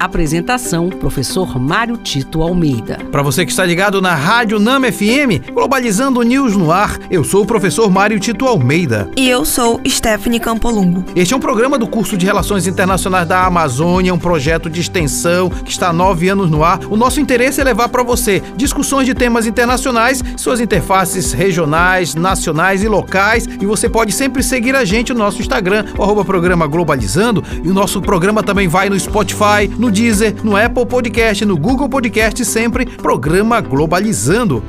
Apresentação: Professor Mário Tito Almeida. Para você que está ligado na Rádio Nama FM, Globalizando News no ar, eu sou o professor Mário Tito Almeida. E eu sou Stephanie Campolungo. Este é um programa do curso de Relações Internacionais da Amazônia, um projeto de extensão que está há nove anos no ar. O nosso interesse é levar para você discussões de temas internacionais, suas interfaces regionais, nacionais e locais. E você pode sempre seguir a gente no nosso Instagram, o arroba programa Globalizando. E o nosso programa também vai no Spotify, no Deezer, no Apple Podcast, no Google Podcast, sempre programa Globalizando.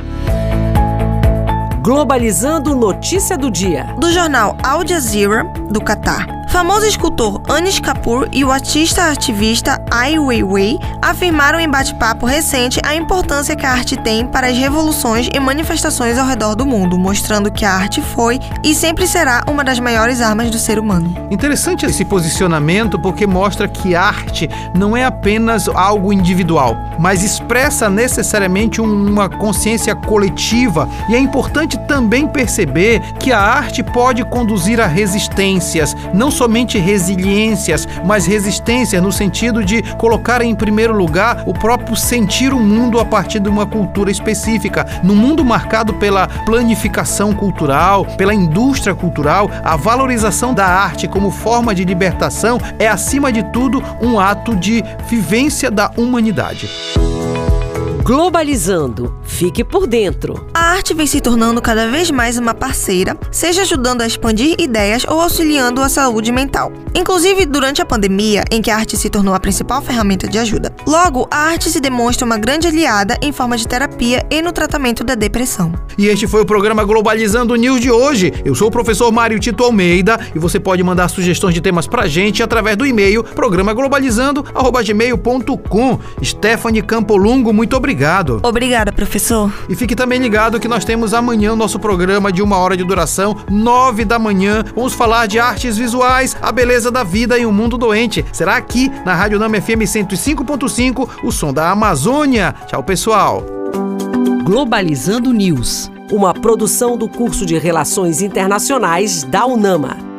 Globalizando notícia do dia. Do jornal Al Jazeera, do Catar. Famoso escultor Anish Kapoor e o artista ativista Ai Weiwei afirmaram em bate-papo recente a importância que a arte tem para as revoluções e manifestações ao redor do mundo, mostrando que a arte foi e sempre será uma das maiores armas do ser humano. Interessante esse posicionamento porque mostra que arte não é apenas algo individual, mas expressa necessariamente uma consciência coletiva e é importante também perceber que a arte pode conduzir a resistências, não só somente resiliências, mas resistência no sentido de colocar em primeiro lugar o próprio sentir o mundo a partir de uma cultura específica. No mundo marcado pela planificação cultural, pela indústria cultural, a valorização da arte como forma de libertação é, acima de tudo, um ato de vivência da humanidade. Globalizando. Fique por dentro. A arte vem se tornando cada vez mais uma parceira, seja ajudando a expandir ideias ou auxiliando a saúde mental. Inclusive durante a pandemia, em que a arte se tornou a principal ferramenta de ajuda. Logo, a arte se demonstra uma grande aliada em forma de terapia e no tratamento da depressão. E este foi o programa Globalizando News de hoje. Eu sou o professor Mário Tito Almeida e você pode mandar sugestões de temas pra gente através do e-mail programaglobalizando@gmail.com. Stephanie Campolungo, muito obrigado obrigado. Obrigada, professor. E fique também ligado que nós temos amanhã o nosso programa de uma hora de duração, nove da manhã. Vamos falar de artes visuais, a beleza da vida e o mundo doente. Será aqui na Rádio Nama FM 105.5, o som da Amazônia. Tchau, pessoal. Globalizando News, uma produção do curso de Relações Internacionais da UNAMA.